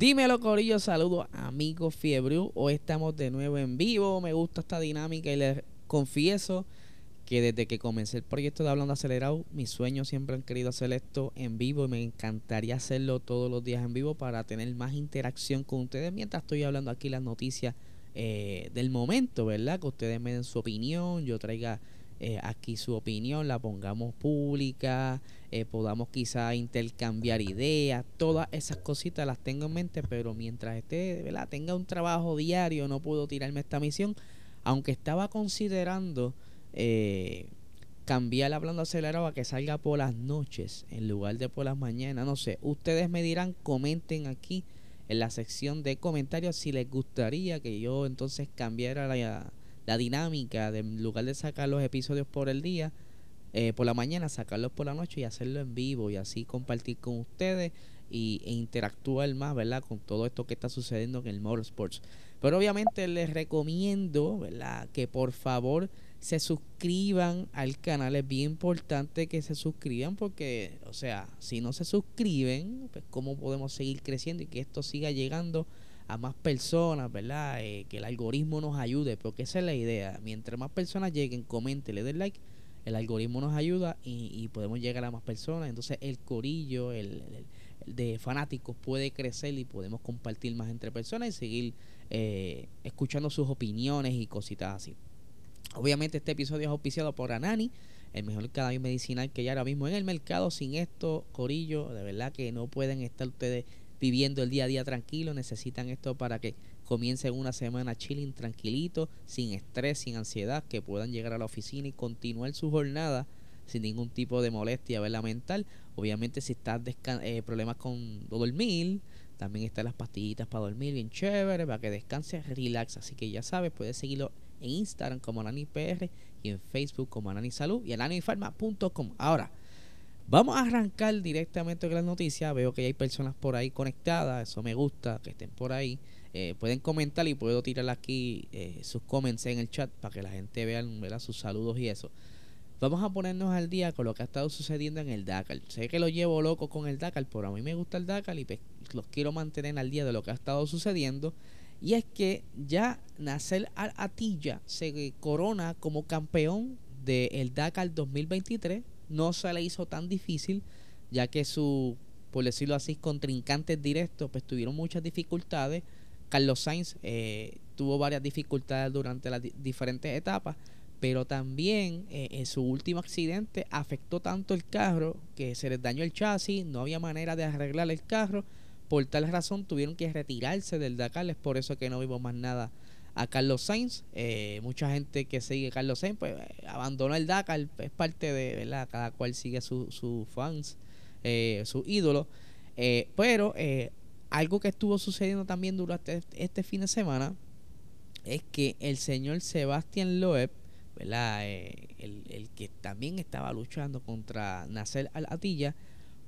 Dímelo, Corillo. Saludos, amigos Fiebre. Hoy estamos de nuevo en vivo. Me gusta esta dinámica y les confieso que desde que comencé el proyecto de Hablando Acelerado, mis sueños siempre han querido hacer esto en vivo y me encantaría hacerlo todos los días en vivo para tener más interacción con ustedes mientras estoy hablando aquí las noticias eh, del momento, ¿verdad? Que ustedes me den su opinión, yo traiga eh, aquí su opinión, la pongamos pública, eh, podamos quizá intercambiar ideas, todas esas cositas las tengo en mente, pero mientras esté, ¿verdad? tenga un trabajo diario, no puedo tirarme esta misión, aunque estaba considerando eh, cambiar hablando acelerado a que salga por las noches en lugar de por las mañanas, no sé, ustedes me dirán, comenten aquí en la sección de comentarios si les gustaría que yo entonces cambiara la la dinámica de en lugar de sacar los episodios por el día, eh, por la mañana, sacarlos por la noche y hacerlo en vivo y así compartir con ustedes y, e interactuar más, ¿verdad? Con todo esto que está sucediendo en el Motorsports. Pero obviamente les recomiendo, ¿verdad? Que por favor se suscriban al canal. Es bien importante que se suscriban porque, o sea, si no se suscriben, pues cómo podemos seguir creciendo y que esto siga llegando a más personas, ¿verdad? Eh, que el algoritmo nos ayude, porque esa es la idea. Mientras más personas lleguen, comenten, le den like, el algoritmo nos ayuda y, podemos llegar a más personas. Entonces el corillo el, de fanáticos puede crecer y podemos compartir más entre personas y seguir eh, escuchando sus opiniones y cositas así. Obviamente este episodio es auspiciado por Anani, el mejor cannabis medicinal que hay ahora mismo en el mercado. Sin esto, Corillo, de verdad que no pueden estar ustedes viviendo el día a día tranquilo, necesitan esto para que comiencen una semana chilling, tranquilito, sin estrés, sin ansiedad, que puedan llegar a la oficina y continuar su jornada sin ningún tipo de molestia ¿verdad? mental. Obviamente si estás eh, problemas con dormir, también están las pastillitas para dormir bien chévere, para que descanses, relax. Así que ya sabes, puedes seguirlo en Instagram como AnaniPR y en Facebook como Salud y ananifarma.com. Ahora, Vamos a arrancar directamente con las noticias. Veo que hay personas por ahí conectadas. Eso me gusta, que estén por ahí. Eh, pueden comentar y puedo tirar aquí eh, sus comments en el chat para que la gente vea sus saludos y eso. Vamos a ponernos al día con lo que ha estado sucediendo en el Dakar. Sé que lo llevo loco con el Dakar, pero a mí me gusta el Dakar y pues, los quiero mantener al día de lo que ha estado sucediendo. Y es que ya Nasser Al-Attiyah se corona como campeón del Dakar 2023 no se le hizo tan difícil, ya que su, por decirlo así, contrincantes directos, pues tuvieron muchas dificultades. Carlos Sainz eh, tuvo varias dificultades durante las diferentes etapas, pero también eh, en su último accidente afectó tanto el carro que se les dañó el chasis, no había manera de arreglar el carro. Por tal razón tuvieron que retirarse del Dakar, es por eso que no vimos más nada a Carlos Sainz. Eh, mucha gente que sigue a Carlos Sainz, pues abandonó el Dakar, es parte de, ¿verdad? Cada cual sigue sus su fans, eh, su ídolo. Eh, pero algo que estuvo sucediendo también durante este fin de semana es que el señor Sebastián Loeb, ¿verdad? El, que también estaba luchando contra Nasser Al-Attiyah,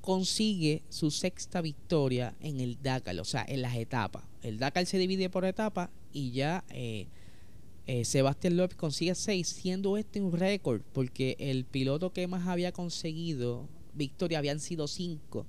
consigue su sexta victoria en el Dakar, o sea, en las etapas. El Dakar se divide por etapas y ya eh, eh, Sebastián López consigue 6, siendo este un récord, porque el piloto que más había conseguido victoria habían sido 5.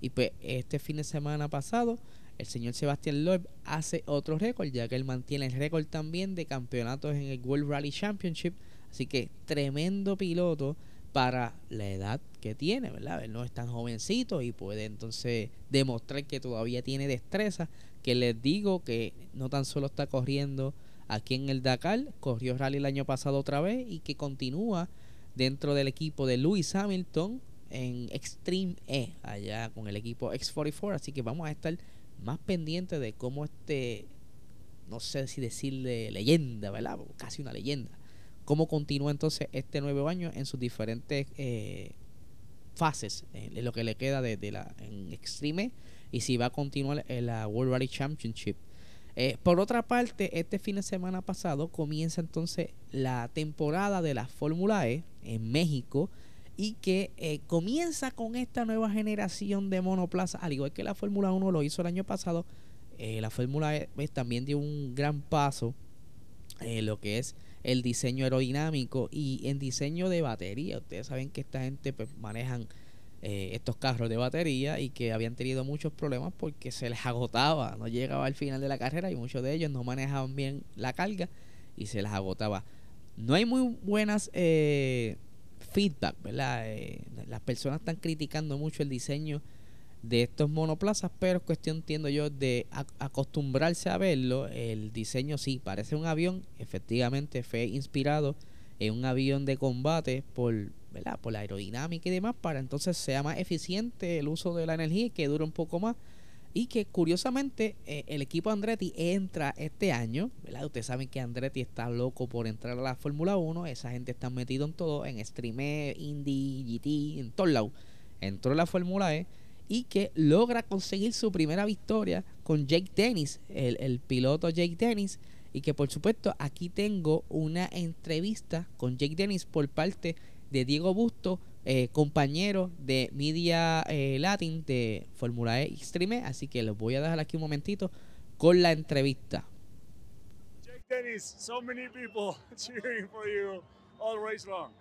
Y pues este fin de semana pasado, el señor Sebastián Loeb hace otro récord, ya que él mantiene el récord también de campeonatos en el World Rally Championship. Así que tremendo piloto para la edad que tiene, ¿verdad? Él no es tan jovencito y puede entonces demostrar que todavía tiene destreza que les digo que no tan solo está corriendo aquí en el Dakar, corrió rally el año pasado otra vez y que continúa dentro del equipo de Lewis Hamilton en Extreme E, allá con el equipo X44, así que vamos a estar más pendientes de cómo este, no sé si decirle leyenda, ¿verdad? Casi una leyenda. Cómo continúa entonces este nuevo año en sus diferentes eh, fases, en lo que le queda de, la, en Extreme y si va a continuar en la World Rally Championship. Eh, por otra parte, este fin de semana pasado comienza entonces la temporada de la Fórmula E en México y que eh, comienza con esta nueva generación de monoplaza, al igual que la Fórmula 1 lo hizo el año pasado, la Fórmula E pues, también dio un gran paso en lo que es el diseño aerodinámico y en diseño de batería. Ustedes saben que esta gente pues, manejan eh, estos carros de batería y que habían tenido muchos problemas porque se les agotaba, no llegaba al final de la carrera y muchos de ellos no manejaban bien la carga y se les agotaba. No hay muy buenas eh, feedback, ¿verdad? Eh, las personas están criticando mucho el diseño de estos monoplazas, pero es cuestión, entiendo yo, de acostumbrarse a verlo. El diseño sí, parece un avión, efectivamente fue inspirado en un avión de combate por ¿verdad? por la aerodinámica y demás, para entonces sea más eficiente el uso de la energía y que dure un poco más. Y que curiosamente eh, el equipo Andretti entra este año, ¿verdad? Ustedes saben que Andretti está loco por entrar a la Fórmula 1, esa gente está metido en todo, en Streamer, Indy, GT, en todos lados. Entró en la Fórmula E y que logra conseguir su primera victoria con Jake Dennis, el, el piloto Jake Dennis, y que por supuesto aquí tengo una entrevista con Jake Dennis por parte de Diego Busto, eh, compañero de Media eh, Latin de Fórmula E Extreme. Así que los voy a dejar aquí un momentito con la entrevista. Jake Dennis, so many people cheering for you all race long.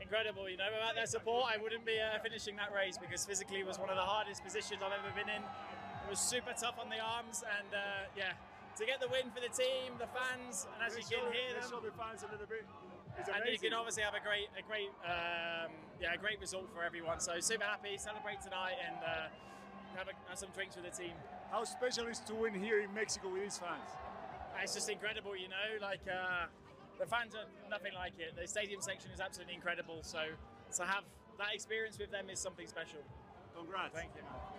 Incredible, you know, without their support, I wouldn't be uh, finishing that race because physically it was one of the hardest positions I've ever been in. It was super tough on the arms, and uh, yeah, to get the win for the team, the fans, and as you can hear them, show the fans a little bit. And you can obviously have a great, a great, um, yeah, a great result for everyone. So super happy, celebrate tonight, and uh, have, a, have some drinks with the team. How special is to win here in Mexico with these fans? It's just incredible, you know. Like uh, the fans are nothing like it. The stadium section is absolutely incredible. So to have that experience with them is something special. Congrats. Thank you. man.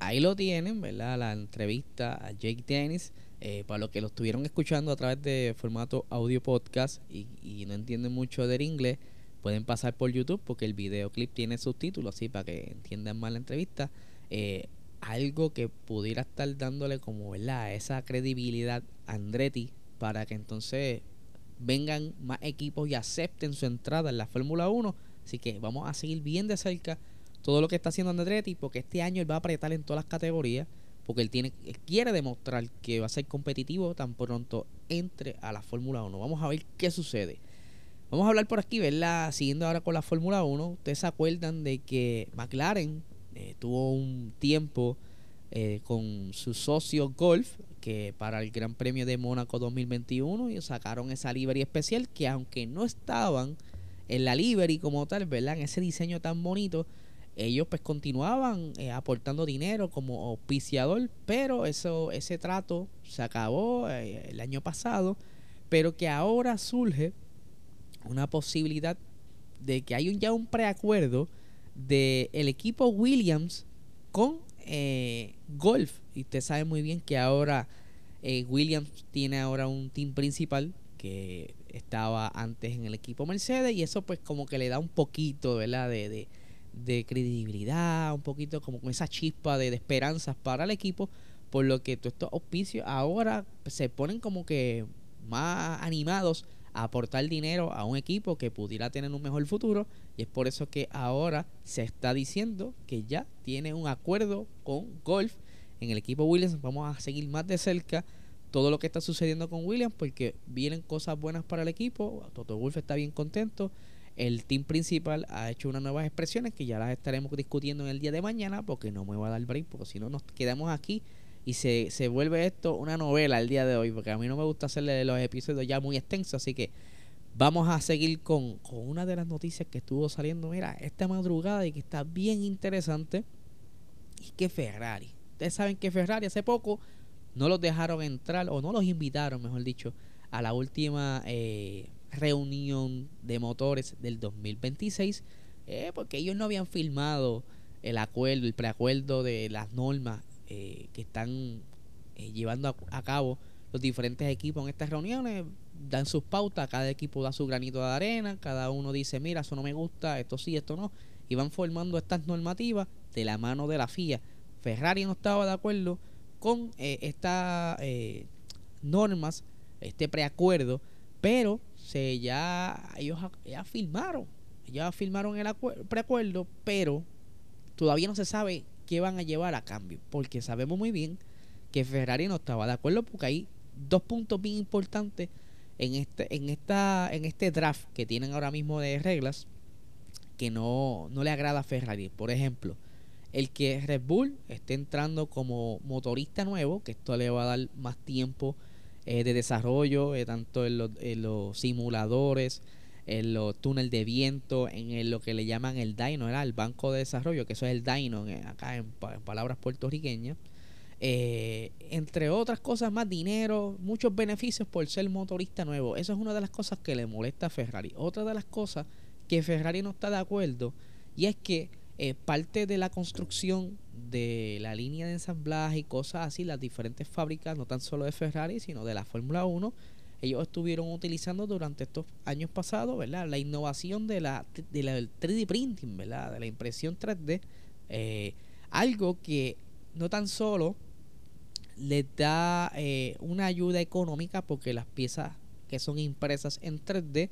Ahí lo tienen, ¿verdad? La entrevista a Jake Dennis. Eh, para los que lo estuvieron escuchando a través de formato audio podcast y, y no entienden mucho del inglés, pueden pasar por YouTube porque el videoclip tiene subtítulos, así para que entiendan más la entrevista. Eh, algo que pudiera estar dándole como, ¿verdad? Esa credibilidad a Andretti para que entonces vengan más equipos y acepten su entrada en la Fórmula 1. Así que vamos a seguir bien de cerca todo lo que está haciendo Andretti porque este año él va a apretar en todas las categorías porque él tiene él quiere demostrar que va a ser competitivo tan pronto entre a la Fórmula 1. Vamos a ver qué sucede. Vamos a hablar por aquí, ¿verdad? Siguiendo ahora con la Fórmula 1. Ustedes se acuerdan de que McLaren eh, tuvo un tiempo eh, con su socio Golf que para el Gran Premio de Mónaco 2021 y sacaron esa livery especial que aunque no estaban en la livery como tal, ¿verdad? En ese diseño tan bonito, ellos pues continuaban eh, aportando dinero como auspiciador, pero eso ese trato se acabó el año pasado, pero que ahora surge una posibilidad de que hay ya un preacuerdo de el equipo Williams con eh, Golf. Y usted sabe muy bien que ahora eh, Williams tiene ahora un team principal que estaba antes en el equipo Mercedes y eso pues como que le da un poquito, ¿verdad? De, de, de credibilidad, un poquito como con esa chispa de, de esperanzas para el equipo, por lo que todos estos auspicios ahora se ponen como que más animados aportar dinero a un equipo que pudiera tener un mejor futuro y es por eso que ahora se está diciendo que ya tiene un acuerdo con Golf en el equipo Williams. Vamos a seguir más de cerca todo lo que está sucediendo con Williams porque vienen cosas buenas para el equipo. Toto Wolf está bien contento. El team principal ha hecho unas nuevas expresiones que ya las estaremos discutiendo en el día de mañana porque no me voy a dar break porque si no nos quedamos aquí y se, se vuelve esto una novela el día de hoy porque a mí no me gusta hacerle los episodios ya muy extensos así que vamos a seguir con, con una de las noticias que estuvo saliendo mira esta madrugada y que está bien interesante y que Ferrari ustedes saben que Ferrari hace poco no los dejaron entrar o no los invitaron mejor dicho a la última eh, reunión de motores del 2026 eh, porque ellos no habían firmado el acuerdo, el preacuerdo de las normas eh, que están eh, llevando a, a cabo los diferentes equipos en estas reuniones. Dan sus pautas, cada equipo da su granito de arena, cada uno dice, mira, eso no me gusta, esto sí, esto no. Y van formando estas normativas de la mano de la FIA. Ferrari no estaba de acuerdo con eh, estas eh, normas, este preacuerdo, pero se ya ellos ya firmaron, ya firmaron el preacuerdo, pero todavía no se sabe qué van a llevar a cambio, porque sabemos muy bien que Ferrari no estaba de acuerdo porque hay dos puntos bien importantes en este en esta en este draft que tienen ahora mismo de reglas que no, no le agrada a Ferrari. Por ejemplo, el que Red Bull esté entrando como motorista nuevo, que esto le va a dar más tiempo eh, de desarrollo, eh, tanto en los, simuladores, en los túneles de viento, en lo que le llaman el Dyno, el banco de desarrollo, que eso es el Dyno acá en, palabras puertorriqueñas. Eh, entre otras cosas más, dinero, muchos beneficios por ser motorista nuevo. Eso es una de las cosas que le molesta a Ferrari. Otra de las cosas que Ferrari no está de acuerdo y es que eh, parte de la construcción de la línea de ensamblaje y cosas así, las diferentes fábricas, no tan solo de Ferrari, sino de la Fórmula 1, ellos estuvieron utilizando durante estos años pasados, ¿verdad? La innovación de la, de la del 3D printing, ¿verdad? De la impresión 3D, eh, algo que no tan solo les da eh, una ayuda económica porque las piezas que son impresas en 3D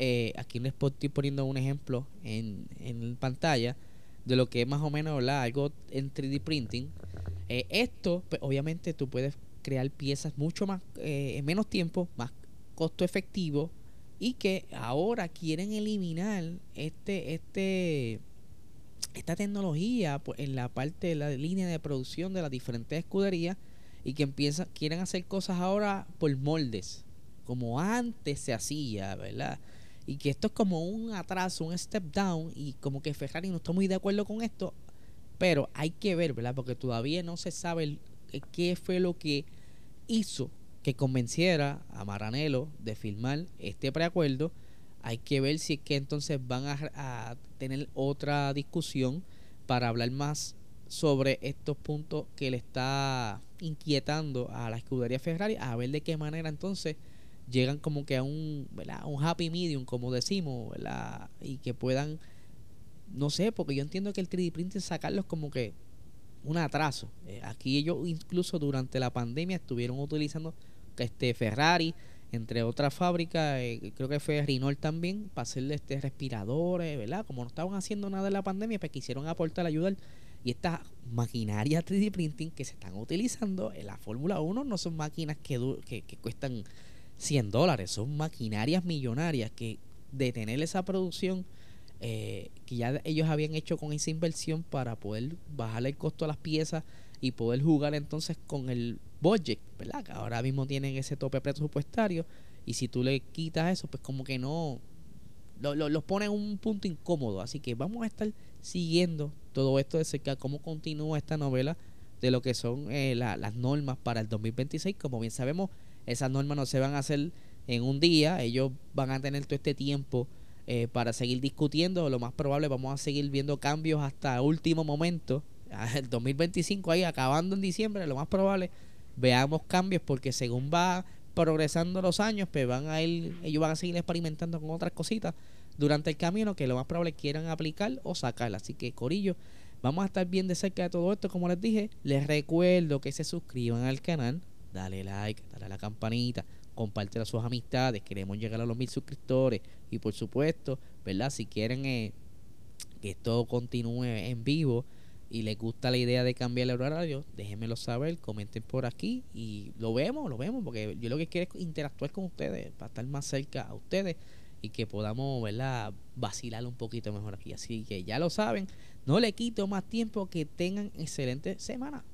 eh, aquí les estoy poniendo un ejemplo en, en pantalla de lo que es más o menos algo en 3D printing. Eh, esto, pues, obviamente, tú puedes crear piezas mucho más eh, en menos tiempo, más costo efectivo y que ahora quieren eliminar este este esta tecnología en la parte de la línea de producción de las diferentes escuderías y que empiezan quieren hacer cosas ahora por moldes como antes se hacía, ¿verdad? y que esto es como un atraso, un step down y como que Ferrari no está muy de acuerdo con esto, pero hay que ver, ¿verdad? Porque todavía no se sabe qué fue lo que hizo que convenciera a Maranello de firmar este preacuerdo. Hay que ver si es que entonces van a, a tener otra discusión para hablar más sobre estos puntos que le está inquietando a la escudería Ferrari, a ver de qué manera entonces llegan como que a un, un happy medium, como decimos, y que puedan, no sé, porque yo entiendo que el 3D printing sacarlos como que un atraso. Eh, aquí ellos incluso durante la pandemia estuvieron utilizando este Ferrari, entre otras fábricas, eh, creo que fue Renault también, para hacerle este respiradores, ¿verdad? Como no estaban haciendo nada en la pandemia, pues quisieron aportar, ayudar. Y estas maquinarias 3D printing que se están utilizando en la Fórmula 1 no son máquinas que, que, que cuestan 100 dólares. Son maquinarias millonarias que detener esa producción eh, que ya ellos habían hecho con esa inversión para poder bajarle el costo a las piezas y poder jugar entonces con el budget, ¿verdad? Que ahora mismo tienen ese tope presupuestario y si tú le quitas eso, pues como que no lo, los pone en un punto incómodo. Así que vamos a estar siguiendo todo esto de cerca, cómo continúa esta novela de lo que son eh, las normas para el 2026. Como bien sabemos, esas normas no se van a hacer en un día, ellos van a tener todo este tiempo eh, para seguir discutiendo, lo más probable vamos a seguir viendo cambios hasta último momento, el 2025 ahí acabando en diciembre, lo más probable veamos cambios porque según va progresando los años, pues van a ir, ellos van a seguir experimentando con otras cositas durante el camino que lo más probable quieran aplicar o sacar. Así que Corillo, vamos a estar bien de cerca de todo esto, como les dije. Les recuerdo que se suscriban al canal, dale like, dale a la campanita, comparte a sus amistades, queremos llegar a los mil suscriptores y por supuesto, ¿verdad? Si quieren eh, que esto continúe en vivo y les gusta la idea de cambiar el horario, déjenmelo saber, comenten por aquí y lo vemos, lo vemos, porque yo lo que quiero es interactuar con ustedes, para estar más cerca a ustedes y que podamos, ¿verdad? Vacilar un poquito mejor aquí. Así que ya lo saben, no le quito más tiempo, que tengan excelente semana.